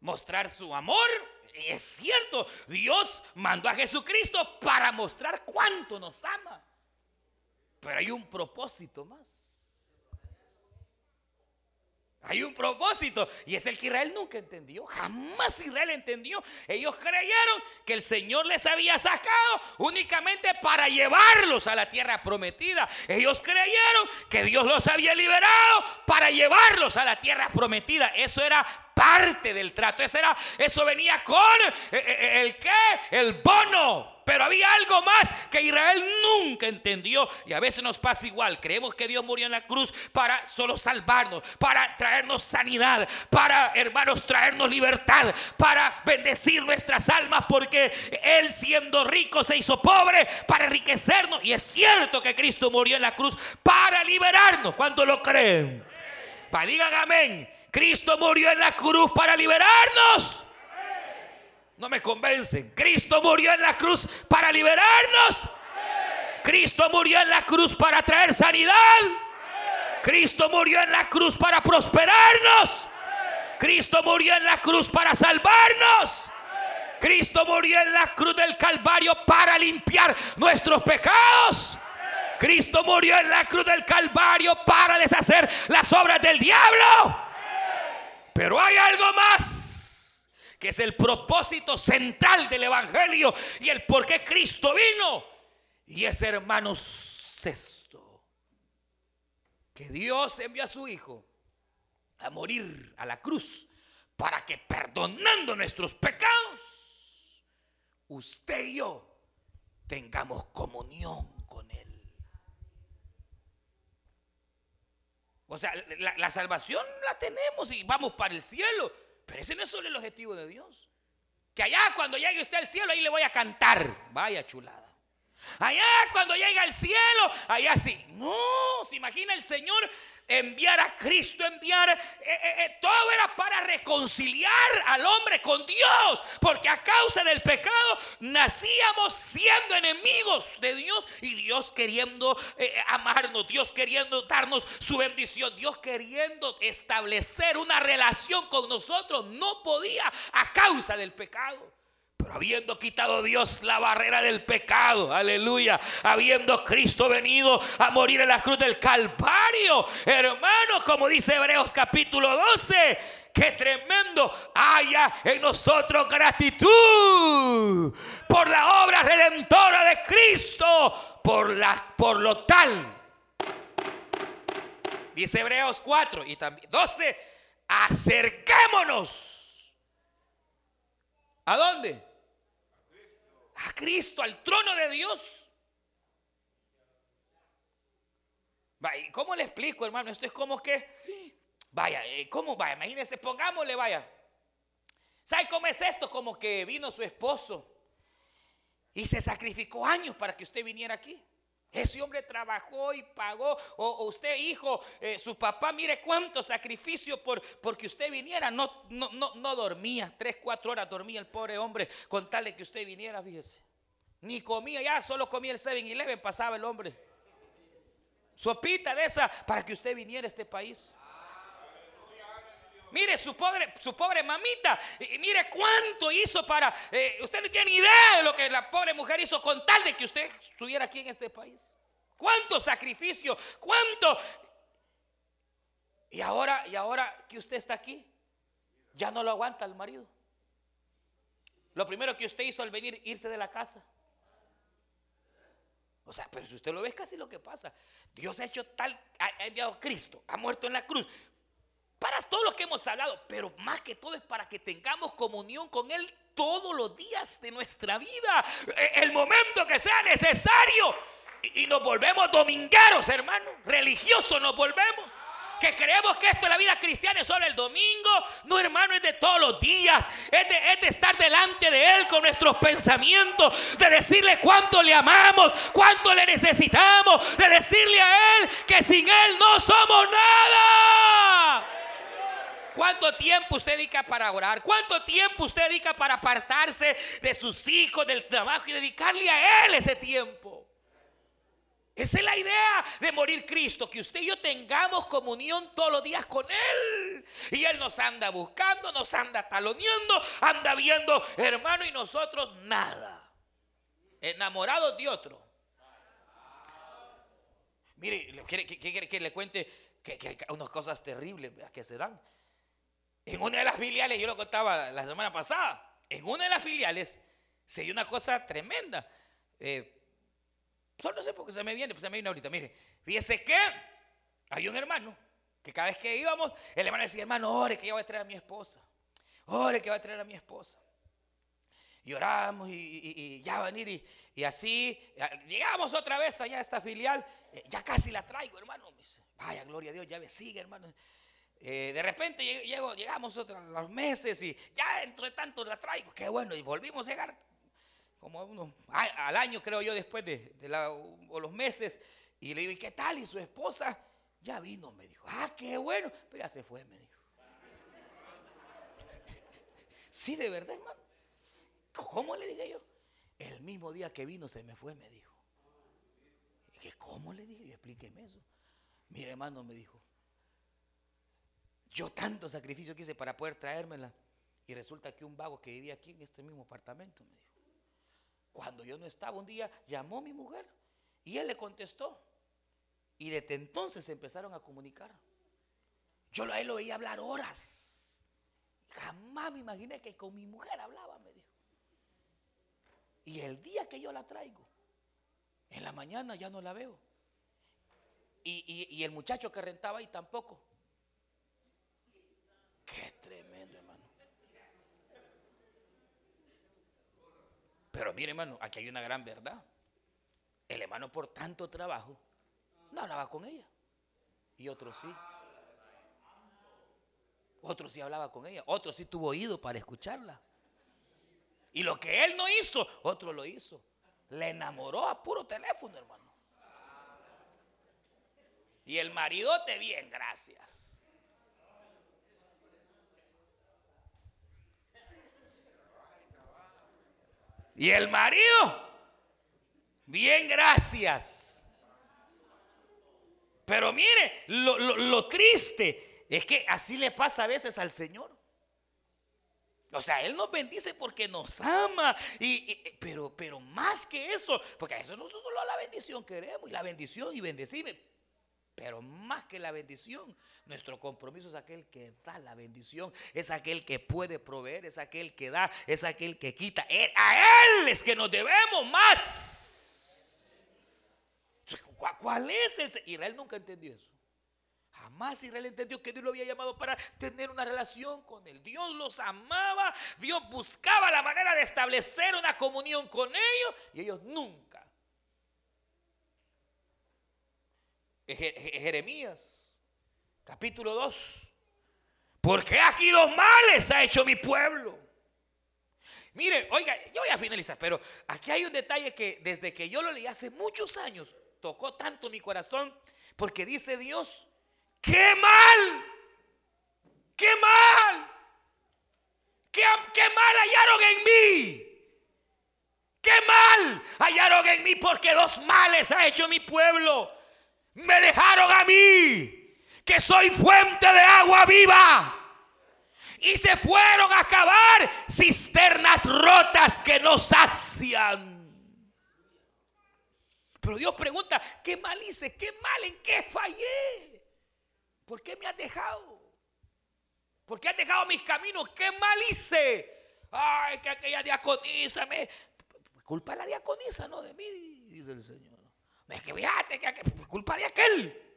Mostrar su amor. Es cierto, Dios mandó a Jesucristo para mostrar cuánto nos ama. Pero hay un propósito más. Hay un propósito y es el que Israel nunca entendió. Jamás Israel entendió. Ellos creyeron que el Señor les había sacado únicamente para llevarlos a la tierra prometida. Ellos creyeron que Dios los había liberado para llevarlos a la tierra prometida. Eso era parte del trato. Eso, era, eso venía con eh, eh, eh, el, qué? El bono. Pero había algo más que Israel nunca entendió. Y a veces nos pasa igual. Creemos que Dios murió en la cruz para solo salvarnos, para traernos sanidad, para, hermanos, traernos libertad, para bendecir nuestras almas, porque Él siendo rico se hizo pobre para enriquecernos. Y es cierto que Cristo murió en la cruz para liberarnos. ¿Cuánto lo creen? Digan amén. Cristo murió en la cruz para liberarnos. No me convencen. Cristo murió en la cruz para liberarnos. Cristo murió en la cruz para traer sanidad. Cristo murió en la cruz para prosperarnos. Cristo murió en la cruz para salvarnos. Cristo murió en la cruz del Calvario para limpiar nuestros pecados. Cristo murió en la cruz del Calvario para deshacer las obras del diablo. Pero hay algo más que es el propósito central del Evangelio y el por qué Cristo vino. Y es, hermanos, sexto, que Dios envió a su Hijo a morir a la cruz para que perdonando nuestros pecados, usted y yo tengamos comunión con Él. O sea, la salvación la tenemos y vamos para el cielo. Pero ese no es solo el objetivo de Dios. Que allá cuando llegue usted al cielo, ahí le voy a cantar. Vaya chulada. Allá cuando llegue al cielo, allá sí. No, se imagina el Señor enviar a Cristo, enviar, eh, eh, eh, todo era para reconciliar al hombre con Dios, porque a causa del pecado nacíamos siendo enemigos de Dios y Dios queriendo amarnos, Dios queriendo darnos su bendición, Dios queriendo establecer una relación con nosotros, no podía a causa del pecado. Pero habiendo quitado Dios la barrera del pecado, aleluya, habiendo Cristo venido a morir en la cruz del Calvario, hermanos, como dice Hebreos capítulo 12, qué tremendo haya en nosotros gratitud por la obra redentora de Cristo, por, la, por lo tal. Dice Hebreos 4 y también 12, acerquémonos. ¿A dónde? A Cristo, al trono de Dios. ¿Cómo le explico, hermano? Esto es como que Vaya, eh, ¿cómo vaya? Imagínense, pongámosle, vaya. ¿Sabe cómo es esto? Como que vino su esposo y se sacrificó años para que usted viniera aquí. Ese hombre trabajó y pagó. O, usted, hijo, eh, su papá, mire cuánto sacrificio por porque usted viniera. No, no, no, no dormía. Tres, cuatro horas dormía el pobre hombre con tal de que usted viniera, fíjese. Ni comía, ya solo comía el 7-Eleven, pasaba el hombre. Sopita de esa para que usted viniera a este país. Mire su pobre, su pobre mamita. Y mire cuánto hizo para. Eh, usted no tiene ni idea de lo que la pobre mujer hizo con tal de que usted estuviera aquí en este país. Cuánto sacrificio, cuánto. Y ahora, y ahora que usted está aquí, ya no lo aguanta el marido. Lo primero que usted hizo al venir, irse de la casa. O sea, pero si usted lo ve, es casi lo que pasa. Dios ha hecho tal, ha enviado a Cristo, ha muerto en la cruz, para todo lo que hemos hablado, pero más que todo es para que tengamos comunión con Él todos los días de nuestra vida, e, el momento que sea necesario. Y, nos volvemos domingueros, hermano, religiosos nos volvemos que creemos que esto es la vida cristiana es solo el domingo. No, hermano, es de todos los días. De, es de, estar delante de Él con nuestros pensamientos. De decirle cuánto le amamos, cuánto le necesitamos. De decirle a Él que sin Él no somos nada. ¿Cuánto tiempo usted dedica para orar? ¿Cuánto tiempo usted dedica para apartarse de sus hijos, del trabajo y dedicarle a Él ese tiempo? Esa es la idea de morir Cristo, que usted y yo tengamos comunión todos los días con Él. Y Él nos anda buscando, nos anda taloneando, anda viendo, hermano, y nosotros nada. Enamorados de otro. Mire, quiere que, le cuente que, que, unas cosas terribles que se dan. En una de las filiales, yo lo contaba la semana pasada, en una de las filiales se dio una cosa tremenda. Eh, solo no sé por qué se me viene, pues se me viene ahorita. Mire, fíjese que hay un hermano que cada vez que íbamos, el hermano decía, hermano, ore que yo voy a traer a mi esposa. Ore que voy a traer a mi esposa. Y oramos y, ya va a venir y, así. Llegamos otra vez allá a esta filial. Eh, ya casi la traigo, hermano. Vaya, gloria a Dios, ya me sigue, hermano. Eh, de repente llegamos otros los meses y ya dentro de tanto la traigo, qué bueno, y volvimos a llegar como unos, al año creo yo después de, los meses y le digo, ¿y qué tal? Y su esposa ya vino, me dijo, ah, qué bueno, pero ya se fue, me dijo. sí, de verdad, hermano. ¿Cómo le dije yo? El mismo día que vino se me fue, me dijo. ¿Y ¿Cómo le dije? Explíqueme eso. Mire, hermano, me dijo, yo tanto sacrificio que hice para poder traérmela. Y resulta que un vago que vivía aquí en este mismo apartamento me dijo, cuando yo no estaba un día, llamó mi mujer y él le contestó. Y desde entonces se empezaron a comunicar. Yo a él lo veía hablar horas. Jamás me imaginé que con mi mujer hablaba, me dijo. Y el día que yo la traigo, en la mañana ya no la veo. Y, y el muchacho que rentaba ahí tampoco. Qué tremendo, hermano. Pero mire, hermano, aquí hay una gran verdad. El hermano por tanto trabajo no hablaba con ella. Y otro sí. Otro sí hablaba con ella. Otro sí tuvo oído para escucharla. Y lo que él no hizo, otro lo hizo. Le enamoró a puro teléfono, hermano. Y el marido te bien, gracias. Y el marido, bien, gracias. Pero mire, lo, triste es que así le pasa a veces al Señor. O sea, Él nos bendice porque nos ama. Y, pero, pero más que eso, porque a eso nosotros solo la bendición queremos. Y la bendición y bendecirme. Pero más que la bendición, nuestro compromiso es aquel que da la bendición, es aquel que puede proveer, es aquel que da, es aquel que quita. A Él es que nos debemos más. ¿Cuál es ese? Israel nunca entendió eso. Jamás Israel entendió que Dios lo había llamado para tener una relación con él. Dios los amaba, Dios buscaba la manera de establecer una comunión con ellos y ellos nunca Jeremías, capítulo 2, Porque aquí dos males ha hecho mi pueblo. Mire, oiga, yo voy a finalizar, pero aquí hay un detalle que desde que yo lo leí hace muchos años, tocó tanto mi corazón, porque dice Dios, qué mal, qué mal, qué, qué mal hallaron en mí. Qué mal hallaron en mí porque dos males ha hecho mi pueblo. Me dejaron a mí, que soy fuente de agua viva. Y se fueron a cavar cisternas rotas que no sacian. Pero Dios pregunta, ¿qué mal hice? ¿Qué mal? ¿En qué fallé? ¿Por qué me has dejado? ¿Por qué has dejado mis caminos? ¿Qué mal hice? Ay, que aquella diaconisa me... Culpa de la diaconisa, no de mí, dice el Señor. Es que fíjate que, que culpa de aquel.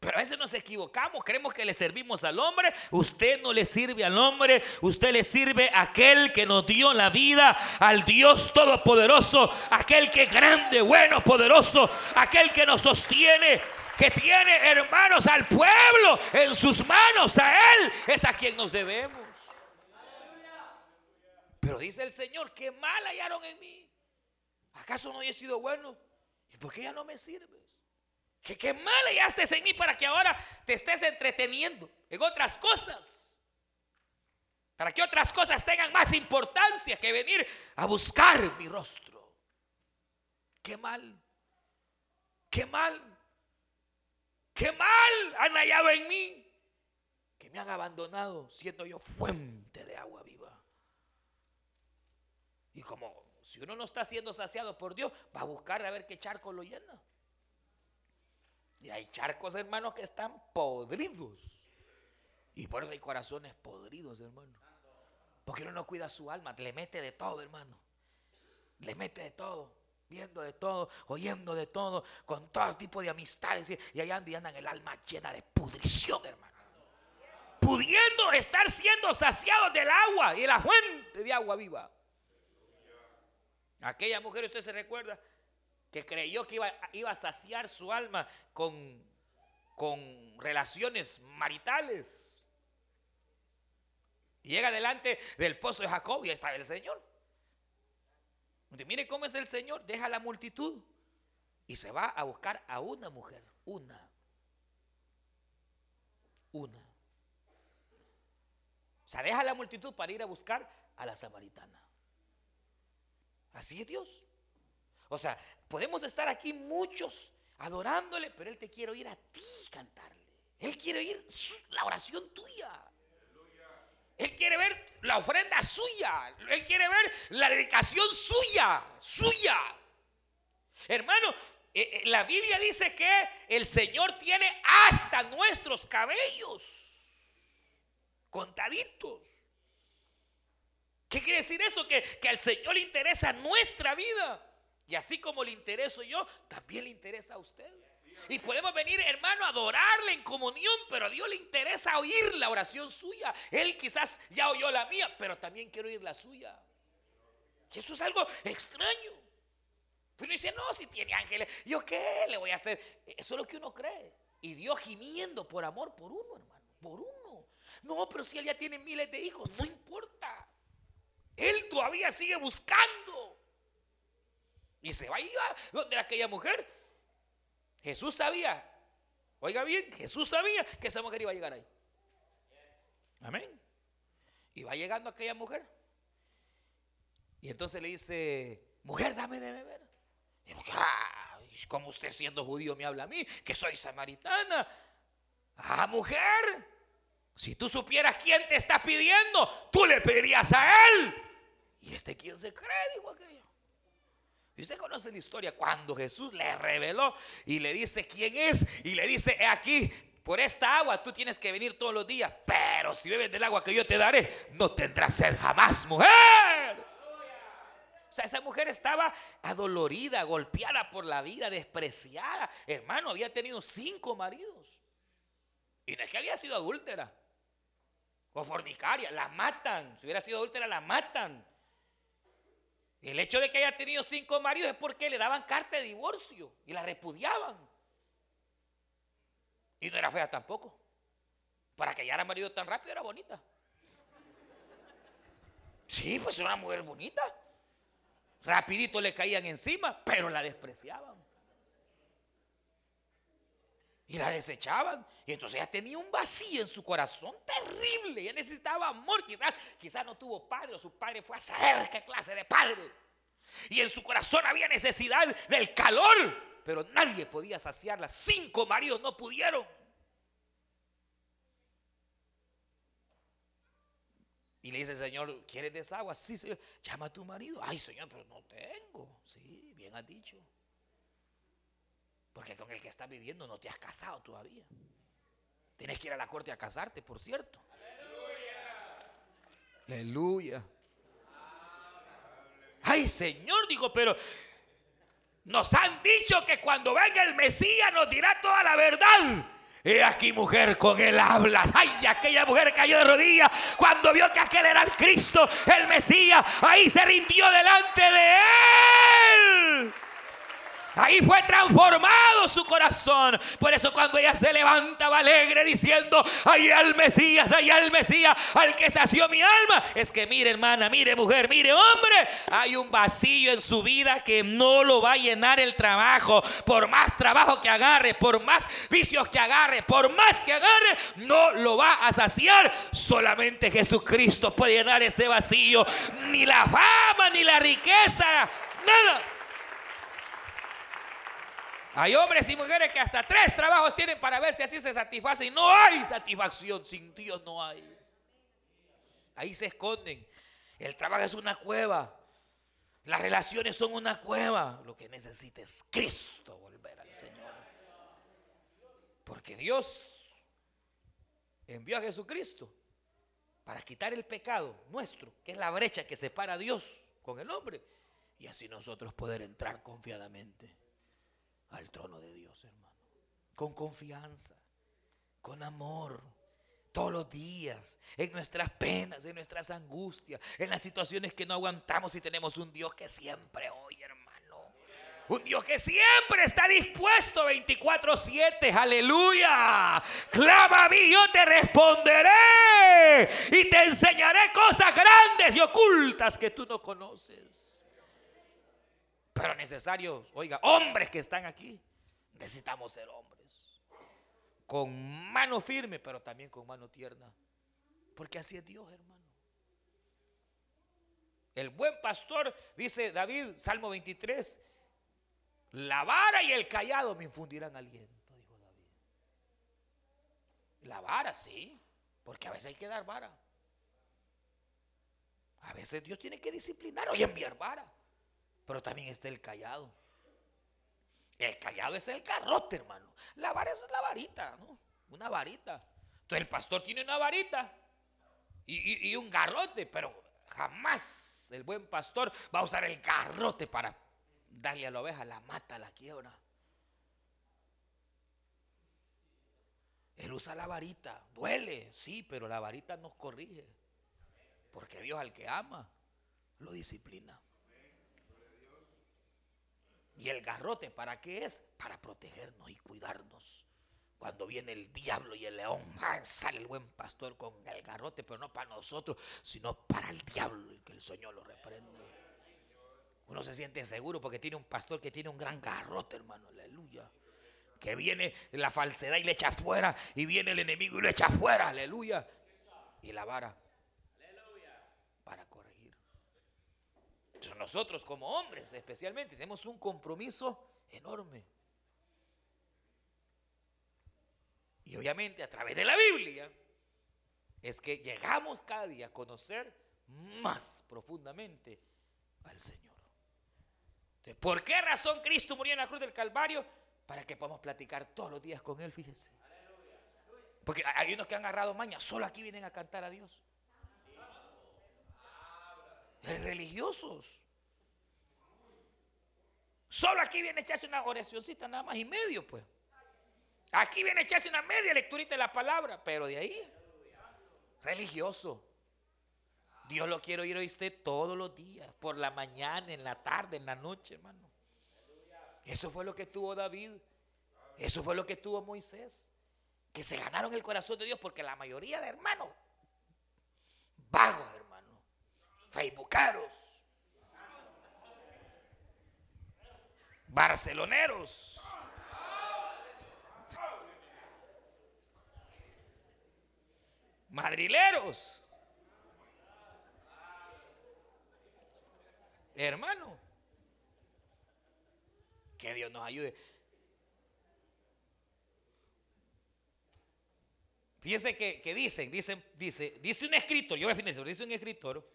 Pero a veces nos equivocamos, creemos que le servimos al hombre. Usted no le sirve al hombre, usted le sirve a aquel que nos dio la vida, al Dios Todopoderoso, aquel que es grande, bueno, poderoso, aquel que nos sostiene, que tiene hermanos al pueblo en sus manos, a Él es a quien nos debemos. Pero dice el Señor, que mal hallaron en mí. ¿Acaso no he sido bueno? ¿Y por qué ya no me sirves? Que qué mal hallaste en mí para que ahora te estés entreteniendo en otras cosas. Para que otras cosas tengan más importancia que venir a buscar mi rostro. Qué mal. Qué mal. Qué mal han hallado en mí. Que me han abandonado siendo yo fuente de agua viva. Y como si uno no está siendo saciado por Dios, va a buscar a ver qué charco lo llena. Y hay charcos, hermanos, que están podridos. Y por eso hay corazones podridos, hermano. Porque uno no cuida su alma, le mete de todo, hermano. Le mete de todo, viendo de todo, oyendo de todo, con todo tipo de amistades. Y allá andan el alma llena de pudrición, hermano. Pudiendo estar siendo saciados del agua y de la fuente de agua viva. Aquella mujer, usted se recuerda, que creyó que iba, a saciar su alma con, con relaciones maritales. Llega delante del pozo de Jacob y está el Señor. mire cómo es el Señor, deja la multitud y se va a buscar a una mujer, una. Una. O sea, deja la multitud para ir a buscar a la samaritana. Así es Dios. O sea, podemos estar aquí muchos adorándole, pero Él te quiere oír a ti cantarle. Él quiere oír la oración tuya. Él quiere ver la ofrenda suya. Él quiere ver la dedicación suya, suya. Hermano, eh, eh, la Biblia dice que el Señor tiene hasta nuestros cabellos contaditos. ¿Qué quiere decir eso? Que, que al Señor le interesa nuestra vida. Y así como le intereso yo, también le interesa a usted. Y podemos venir, hermano, a adorarle en comunión, pero a Dios le interesa oír la oración suya. Él quizás ya oyó la mía, pero también quiero oír la suya. Y eso es algo extraño. Pero dice, no, si tiene ángeles, ¿yo qué le voy a hacer? Eso es lo que uno cree. Y Dios gimiendo por amor por uno, hermano, por uno. No, pero si él ya tiene miles de hijos, no importa. Él todavía sigue buscando. Y se va a ir donde aquella mujer. Jesús sabía, oiga bien, Jesús sabía que esa mujer iba a llegar ahí. Amén. Y va llegando aquella mujer. Y entonces le dice, mujer, dame de beber. Y como usted siendo judío me habla a mí, que soy samaritana. Ah, mujer, si tú supieras quién te está pidiendo, tú le pedirías a él. ¿Y este quién se cree? Dijo aquello. Y usted conoce la historia cuando Jesús le reveló y le dice quién es y le dice, he aquí, por esta agua tú tienes que venir todos los días, pero si bebes del agua que yo te daré, no tendrás sed jamás, mujer. O sea, esa mujer estaba adolorida, golpeada por la vida, despreciada. Hermano, había tenido cinco maridos. Y no es que había sido adúltera o fornicaria, la matan. Si hubiera sido adúltera, la matan. El hecho de que haya tenido cinco maridos es porque le daban carta de divorcio y la repudiaban. Y no era fea tampoco. Para que hallara marido tan rápido era bonita. Sí, pues era una mujer bonita. Rapidito le caían encima, pero la despreciaban. Y la desechaban. Y entonces ella tenía un vacío en su corazón terrible. Ella necesitaba amor. Quizás, quizás no tuvo padre o su padre fue a saber qué clase de padre. Y en su corazón había necesidad del calor. Pero nadie podía saciarla. Cinco maridos no pudieron. Y le dice, Señor, ¿quieres desagua? Sí, Señor. Llama a tu marido. Ay, Señor, pero no tengo. Sí, bien has dicho. Porque con el que estás viviendo no te has casado todavía. Tienes que ir a la corte a casarte, por cierto. Aleluya. Ay, Señor, dijo, pero nos han dicho que cuando venga el Mesías nos dirá toda la verdad. He aquí mujer con él hablas. Ay, aquella mujer cayó de rodillas cuando vio que aquel era el Cristo, el Mesías. Ahí se rindió delante de él. Ahí fue transformado su corazón. Por eso cuando ella se levantaba alegre diciendo, ay el Mesías, ay el Mesías, al que sació mi alma. Es que mire hermana, mire mujer, mire hombre, hay un vacío en su vida que no lo va a llenar el trabajo. Por más trabajo que agarre, por más vicios que agarre, por más que agarre, no lo va a saciar. Solamente Jesucristo puede llenar ese vacío. Ni la fama, ni la riqueza, nada. Hay hombres y mujeres que hasta tres trabajos tienen para ver si así se satisface y no hay satisfacción. Sin Dios no hay. Ahí se esconden. El trabajo es una cueva. Las relaciones son una cueva. Lo que necesita es Cristo volver al Señor. Porque Dios envió a Jesucristo para quitar el pecado nuestro, que es la brecha que separa a Dios con el hombre. Y así nosotros poder entrar confiadamente al trono de Dios, hermano. Con confianza, con amor, todos los días, en nuestras penas, en nuestras angustias, en las situaciones que no aguantamos y tenemos un Dios que siempre oye, hermano. Un Dios que siempre está dispuesto 24/7, aleluya. Clama a mí, yo te responderé y te enseñaré cosas grandes y ocultas que tú no conoces. Pero necesarios, oiga, hombres que están aquí, necesitamos ser hombres. Con mano firme, pero también con mano tierna. Porque así es Dios, hermano. El buen pastor, dice David, Salmo 23, la vara y el callado me infundirán aliento, dijo David. La vara, sí, porque a veces hay que dar vara. A veces Dios tiene que disciplinar o enviar vara. Pero también está el callado. El callado es el garrote, hermano. La vara es la varita, ¿no? Una varita. Entonces el pastor tiene una varita y, un garrote, pero jamás el buen pastor va a usar el garrote para darle a la oveja, la mata, la quiebra. Él usa la varita, duele, sí, pero la varita nos corrige. Porque Dios al que ama, lo disciplina. ¿Y el garrote para qué es? Para protegernos y cuidarnos. Cuando viene el diablo y el león, sale el buen pastor con el garrote, pero no para nosotros, sino para el diablo y que el Señor lo reprenda. Uno se siente seguro porque tiene un pastor que tiene un gran garrote, hermano, aleluya. Que viene la falsedad y le echa afuera, y viene el enemigo y lo echa afuera, aleluya. Y la vara nosotros como hombres especialmente tenemos un compromiso enorme. Y obviamente a través de la Biblia es que llegamos cada día a conocer más profundamente al Señor. ¿Por qué razón Cristo murió en la cruz del Calvario? Para que podamos platicar todos los días con Él, fíjese. Porque hay unos que han agarrado maña, solo aquí vienen a cantar a Dios. Religiosos. Solo aquí viene a echarse una oracióncita nada más y medio, pues. Aquí viene a echarse una media lecturita de la palabra, pero de ahí, religioso. Dios lo quiere oír a usted todos los días, por la mañana, en la tarde, en la noche, hermano. Eso fue lo que tuvo David. Eso fue lo que tuvo Moisés. que se ganaron el corazón de Dios porque la mayoría de hermanos, vagos hermanos, facebookaros, barceloneros. Madrileros. Hermano. Que Dios nos ayude. Fíjense que, dicen, dicen, dice, dice un escritor, yo voy a finalizar, dice un escritor,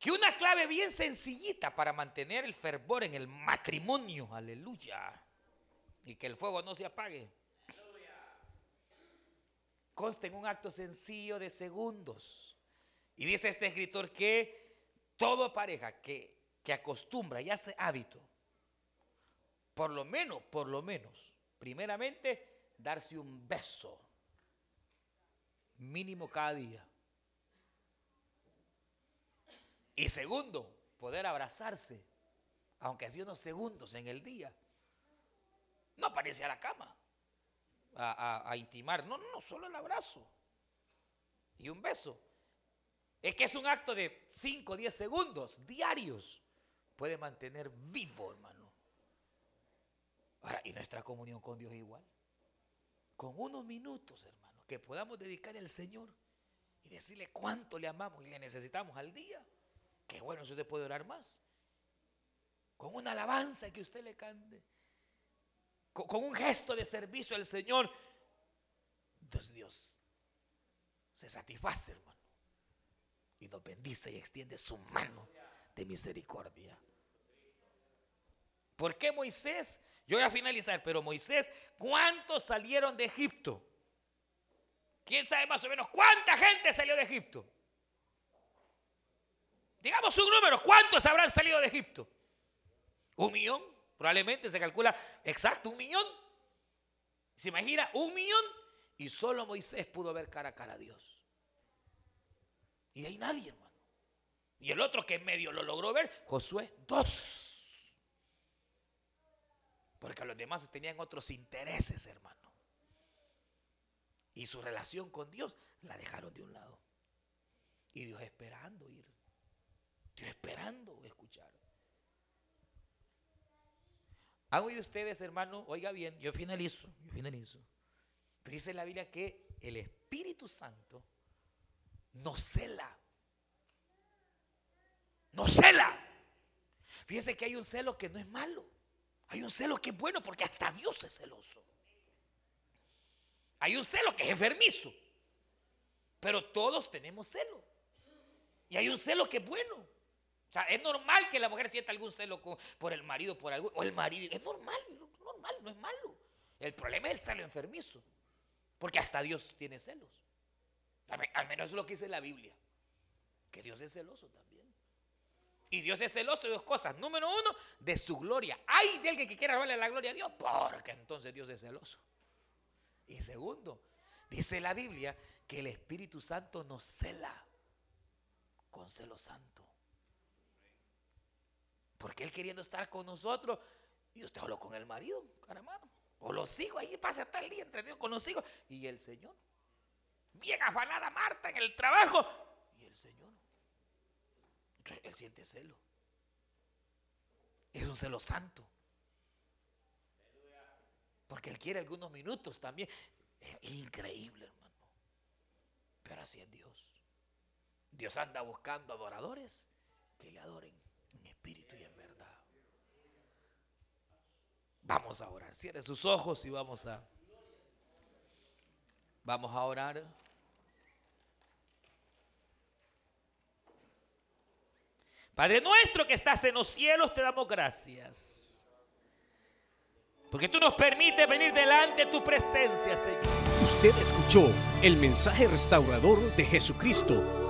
que una clave bien sencillita para mantener el fervor en el matrimonio, aleluya, y que el fuego no se apague, consta en un acto sencillo de segundos. Y dice este escritor que toda pareja que, que acostumbra y hace hábito, por lo menos, por lo menos, primeramente, darse un beso mínimo cada día. Y segundo, poder abrazarse, aunque sea unos segundos en el día. No aparece a la cama a, intimar, no, no, solo el abrazo y un beso. Es que es un acto de 5 o 10 segundos diarios. Puede mantener vivo, hermano. Ahora, y nuestra comunión con Dios igual con unos minutos, hermano, que podamos dedicar al Señor y decirle cuánto le amamos y le necesitamos al día. Qué bueno si usted puede orar más. Con una alabanza que usted le cante. Con, un gesto de servicio al Señor. Entonces Dios se satisface, hermano. Y nos bendice y extiende su mano de misericordia. ¿Por qué Moisés? Yo voy a finalizar, pero Moisés, ¿cuántos salieron de Egipto? ¿Quién sabe más o menos cuánta gente salió de Egipto? Digamos un número, ¿cuántos habrán salido de Egipto? ¿Un millón? Probablemente se calcula exacto, un millón. ¿Se imagina? Un millón. Y solo Moisés pudo ver cara a cara a Dios. Y hay nadie, hermano. Y el otro que en medio lo logró ver, Josué, dos. Porque los demás tenían otros intereses, hermano. Y su relación con Dios la dejaron de un lado. Y Dios esperando ir. Esperando escuchar. ¿Han oído ustedes, hermano? Oiga bien, yo finalizo, yo finalizo. Pero dice la Biblia que el Espíritu Santo nos cela. Nos cela. Fíjense que hay un celo que no es malo. Hay un celo que es bueno porque hasta Dios es celoso. Hay un celo que es enfermizo. Pero todos tenemos celo. Y hay un celo que es bueno. O sea, es normal que la mujer sienta algún celo por el marido, por algún, o el marido. Es normal, normal, no es malo. El problema es el celo enfermizo. Porque hasta Dios tiene celos. Al menos es lo que dice la Biblia. Que Dios es celoso también. Y Dios es celoso de dos cosas. Número uno, de su gloria. Hay de alguien que quiera robarle la gloria a Dios, porque entonces Dios es celoso. Y segundo, dice la Biblia que el Espíritu Santo nos cela con celo santo. Porque Él queriendo estar con nosotros, y usted habló con el marido, caramba. O los hijos, ahí pasa el día entre Dios con los hijos. Y el Señor. Bien afanada Marta en el trabajo. Y el Señor él siente celo. Es un celo santo. Porque él quiere algunos minutos también. Es increíble, hermano. Pero así es Dios. Dios anda buscando adoradores que le adoren en espíritu y en verdad. Vamos a orar. Cierre sus ojos y vamos a vamos a orar. Padre nuestro que estás en los cielos, te damos gracias. Porque tú nos permites venir delante de tu presencia, Señor. Usted escuchó el mensaje restaurador de Jesucristo